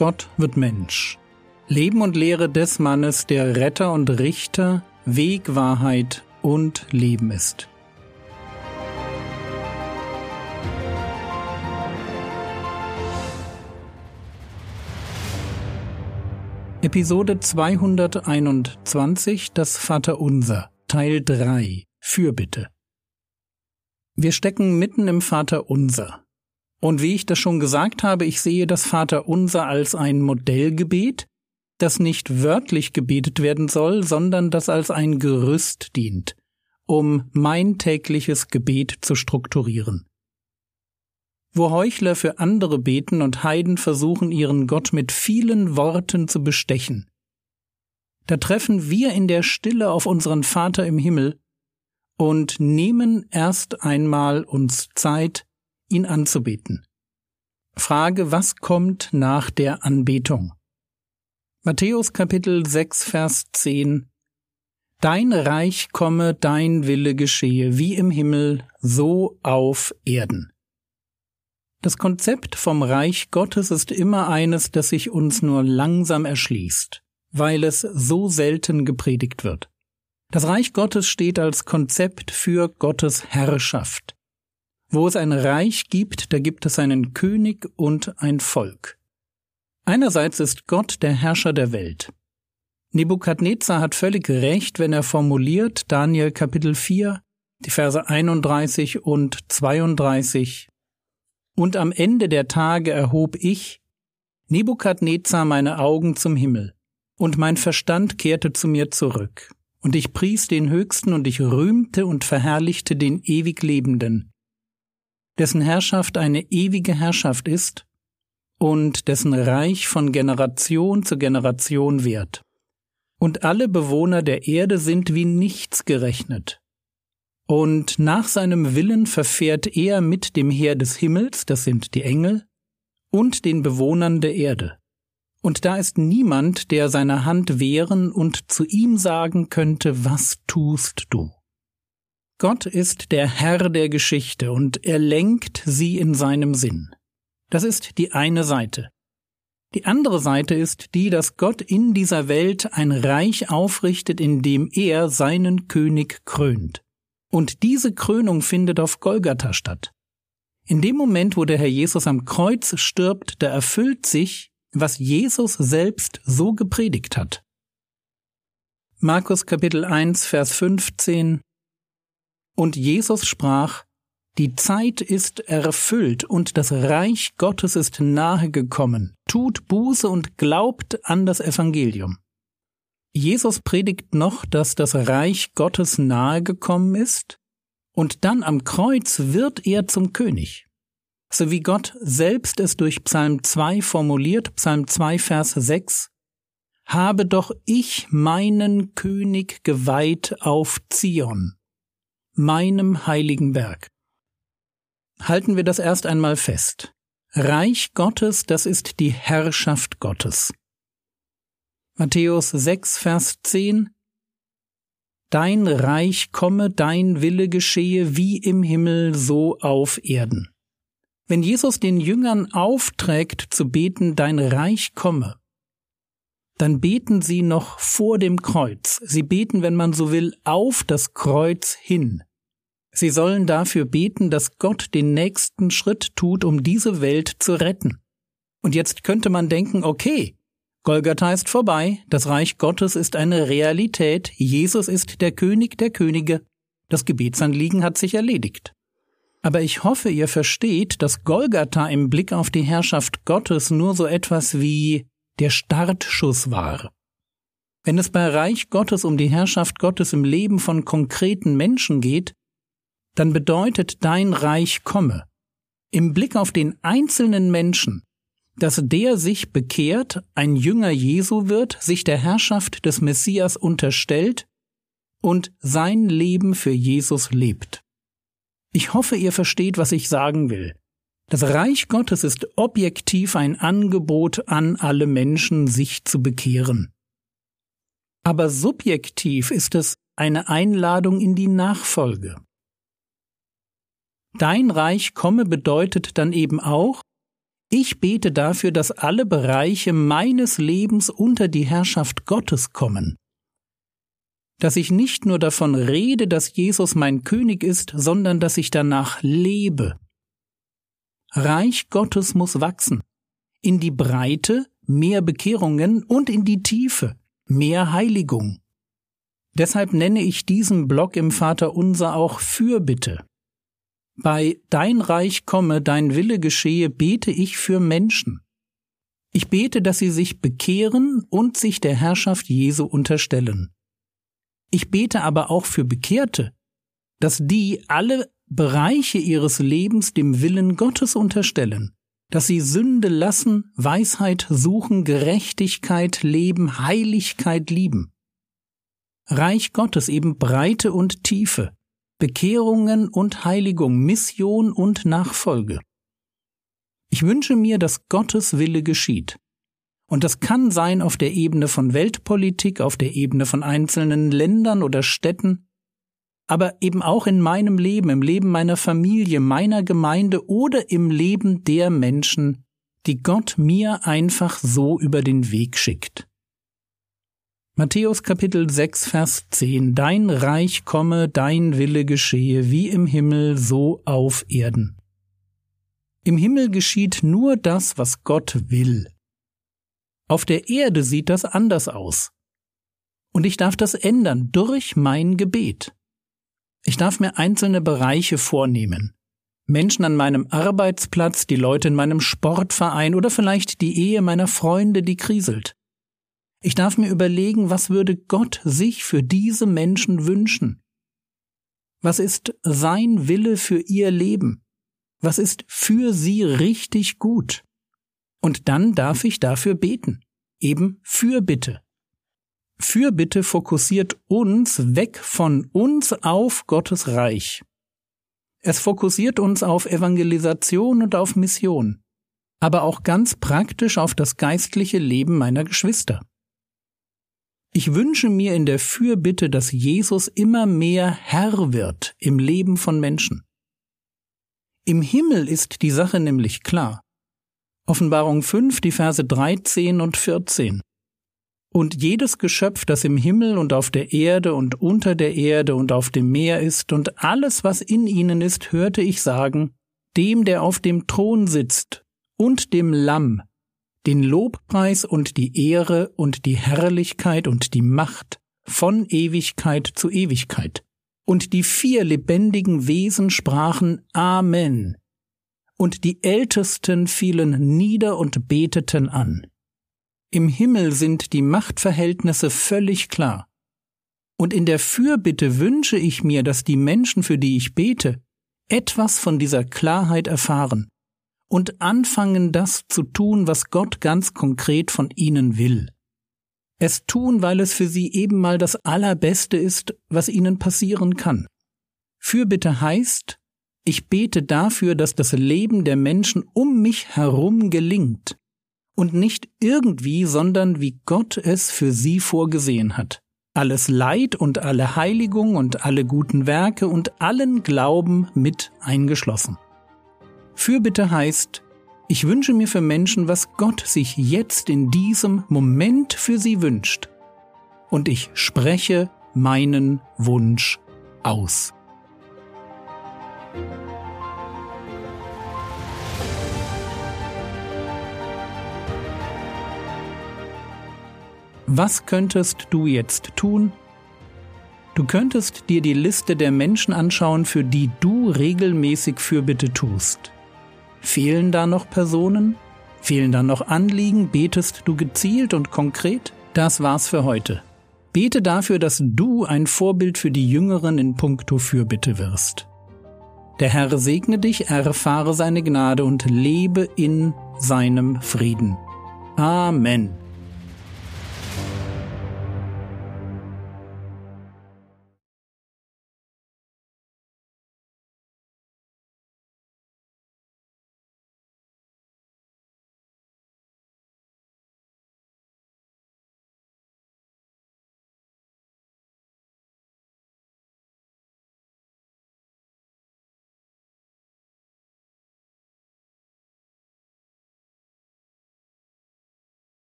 Gott wird Mensch. Leben und Lehre des Mannes, der Retter und Richter, Weg, Wahrheit und Leben ist. Episode 221 Das Vaterunser Teil 3 Fürbitte Wir stecken mitten im Vaterunser. Und wie ich das schon gesagt habe, ich sehe das Vaterunser als ein Modellgebet, das nicht wörtlich gebetet werden soll, sondern das als ein Gerüst dient, um mein tägliches Gebet zu strukturieren. Wo Heuchler für andere beten und Heiden versuchen, ihren Gott mit vielen Worten zu bestechen, da treffen wir in der Stille auf unseren Vater im Himmel und nehmen erst einmal uns Zeit, ihn anzubeten. Frage, was kommt nach der Anbetung? Matthäus Kapitel 6, Vers 10 Dein Reich komme, dein Wille geschehe, wie im Himmel, so auf Erden. Das Konzept vom Reich Gottes ist immer eines, das sich uns nur langsam erschließt, weil es so selten gepredigt wird. Das Reich Gottes steht als Konzept für Gottes Herrschaft. Wo es ein Reich gibt, da gibt es einen König und ein Volk. Einerseits ist Gott der Herrscher der Welt. Nebukadnezar hat völlig recht, wenn er formuliert, Daniel Kapitel 4, die Verse 31 und 32, und am Ende der Tage erhob ich, Nebukadnezar, meine Augen zum Himmel, und mein Verstand kehrte zu mir zurück, und ich pries den Höchsten und ich rühmte und verherrlichte den ewig Lebenden, dessen Herrschaft eine ewige Herrschaft ist und dessen Reich von Generation zu Generation währt. Und alle Bewohner der Erde sind wie nichts gerechnet, und nach seinem Willen verfährt er mit dem Heer des Himmels, das sind die Engel, und den Bewohnern der Erde. Und da ist niemand, der seine Hand wehren und zu ihm sagen könnte, was tust du? Gott ist der Herr der Geschichte und er lenkt sie in seinem Sinn. Das ist die eine Seite. Die andere Seite ist die, dass Gott in dieser Welt ein Reich aufrichtet, in dem er seinen König krönt. Und diese Krönung findet auf Golgatha statt. In dem Moment, wo der Herr Jesus am Kreuz stirbt, da erfüllt sich, was Jesus selbst so gepredigt hat. Markus Kapitel 1, Vers 15 Und Jesus sprach, die Zeit ist erfüllt und das Reich Gottes ist nahe gekommen. Tut Buße und glaubt an das Evangelium. Jesus predigt noch, dass das Reich Gottes nahe gekommen ist, und dann am Kreuz wird er zum König. So wie Gott selbst es durch Psalm 2 formuliert, Psalm 2 Vers 6, habe doch ich meinen König geweiht auf Zion, meinem heiligen Berg. Halten wir das erst einmal fest. Reich Gottes, das ist die Herrschaft Gottes. Matthäus 6, Vers 10 Dein Reich komme, dein Wille geschehe wie im Himmel so auf Erden. Wenn Jesus den Jüngern aufträgt zu beten, dein Reich komme, dann beten sie noch vor dem Kreuz. Sie beten, wenn man so will, auf das Kreuz hin. Sie sollen dafür beten, dass Gott den nächsten Schritt tut, um diese Welt zu retten. Und jetzt könnte man denken, okay, Golgatha ist vorbei, das Reich Gottes ist eine Realität, Jesus ist der König der Könige, das Gebetsanliegen hat sich erledigt. Aber ich hoffe, ihr versteht, dass Golgatha im Blick auf die Herrschaft Gottes nur so etwas wie der Startschuss war. Wenn es bei Reich Gottes um die Herrschaft Gottes im Leben von konkreten Menschen geht, dann bedeutet dein Reich komme. Im Blick auf den einzelnen Menschen dass der sich bekehrt, ein Jünger Jesu wird, sich der Herrschaft des Messias unterstellt und sein Leben für Jesus lebt. Ich hoffe, ihr versteht, was ich sagen will. Das Reich Gottes ist objektiv ein Angebot an alle Menschen, sich zu bekehren. Aber subjektiv ist es eine Einladung in die Nachfolge. Dein Reich komme bedeutet dann eben auch, Ich bete dafür, dass alle Bereiche meines Lebens unter die Herrschaft Gottes kommen. Dass ich nicht nur davon rede, dass Jesus mein König ist, sondern dass ich danach lebe. Reich Gottes muss wachsen. In die Breite mehr Bekehrungen und in die Tiefe mehr Heiligung. Deshalb nenne ich diesen Block im Vater Unser auch Fürbitte. Bei Dein Reich komme, dein Wille geschehe bete ich für Menschen. Ich bete, dass sie sich bekehren und sich der Herrschaft Jesu unterstellen. Ich bete aber auch für Bekehrte, dass die alle Bereiche ihres Lebens dem Willen Gottes unterstellen, dass sie Sünde lassen, Weisheit suchen, Gerechtigkeit leben, Heiligkeit lieben. Reich Gottes eben Breite und Tiefe, Bekehrungen und Heiligung, Mission und Nachfolge. Ich wünsche mir, dass Gottes Wille geschieht. Und das kann sein auf der Ebene von Weltpolitik, auf der Ebene von einzelnen Ländern oder Städten, aber eben auch in meinem Leben, im Leben meiner Familie, meiner Gemeinde oder im Leben der Menschen, die Gott mir einfach so über den Weg schickt. Matthäus Kapitel 6, Vers 10 Dein Reich komme, dein Wille geschehe, wie im Himmel, so auf Erden. Im Himmel geschieht nur das, was Gott will. Auf der Erde sieht das anders aus. Und ich darf das ändern durch mein Gebet. Ich darf mir einzelne Bereiche vornehmen. Menschen an meinem Arbeitsplatz, die Leute in meinem Sportverein oder vielleicht die Ehe meiner Freunde, die kriselt. Ich darf mir überlegen, was würde Gott sich für diese Menschen wünschen? Was ist sein Wille für ihr Leben? Was ist für sie richtig gut? Und dann darf ich dafür beten. Eben Fürbitte. Fürbitte fokussiert uns weg von uns auf Gottes Reich. Es fokussiert uns auf Evangelisation und auf Mission, aber auch ganz praktisch auf das geistliche Leben meiner Geschwister. Ich wünsche mir in der Fürbitte, dass Jesus immer mehr Herr wird im Leben von Menschen. Im Himmel ist die Sache nämlich klar. Offenbarung 5, die Verse 13 und 14. Und jedes Geschöpf, das im Himmel und auf der Erde und unter der Erde und auf dem Meer ist und alles, was in ihnen ist, hörte ich sagen, dem, der auf dem Thron sitzt und dem Lamm, den Lobpreis und die Ehre und die Herrlichkeit und die Macht von Ewigkeit zu Ewigkeit. Und die vier lebendigen Wesen sprachen Amen. Und die Ältesten fielen nieder und beteten an. Im Himmel sind die Machtverhältnisse völlig klar. Und in der Fürbitte wünsche ich mir, dass die Menschen, für die ich bete, etwas von dieser Klarheit erfahren und anfangen, das zu tun, was Gott ganz konkret von ihnen will. Es tun, weil es für sie eben mal das Allerbeste ist, was ihnen passieren kann. Fürbitte heißt, ich bete dafür, dass das Leben der Menschen um mich herum gelingt und nicht irgendwie, sondern wie Gott es für sie vorgesehen hat. Alles Leid und alle Heiligung und alle guten Werke und allen Glauben mit eingeschlossen. Fürbitte heißt, ich wünsche mir für Menschen, was Gott sich jetzt in diesem Moment für sie wünscht. Und ich spreche meinen Wunsch aus. Was könntest du jetzt tun? Du könntest dir die Liste der Menschen anschauen, für die du regelmäßig Fürbitte tust. Fehlen da noch Personen? Fehlen da noch Anliegen? Betest du gezielt und konkret? Das war's für heute. Bete dafür, dass du ein Vorbild für die Jüngeren in puncto Fürbitte wirst. Der Herr segne dich, erfahre seine Gnade und lebe in seinem Frieden. Amen.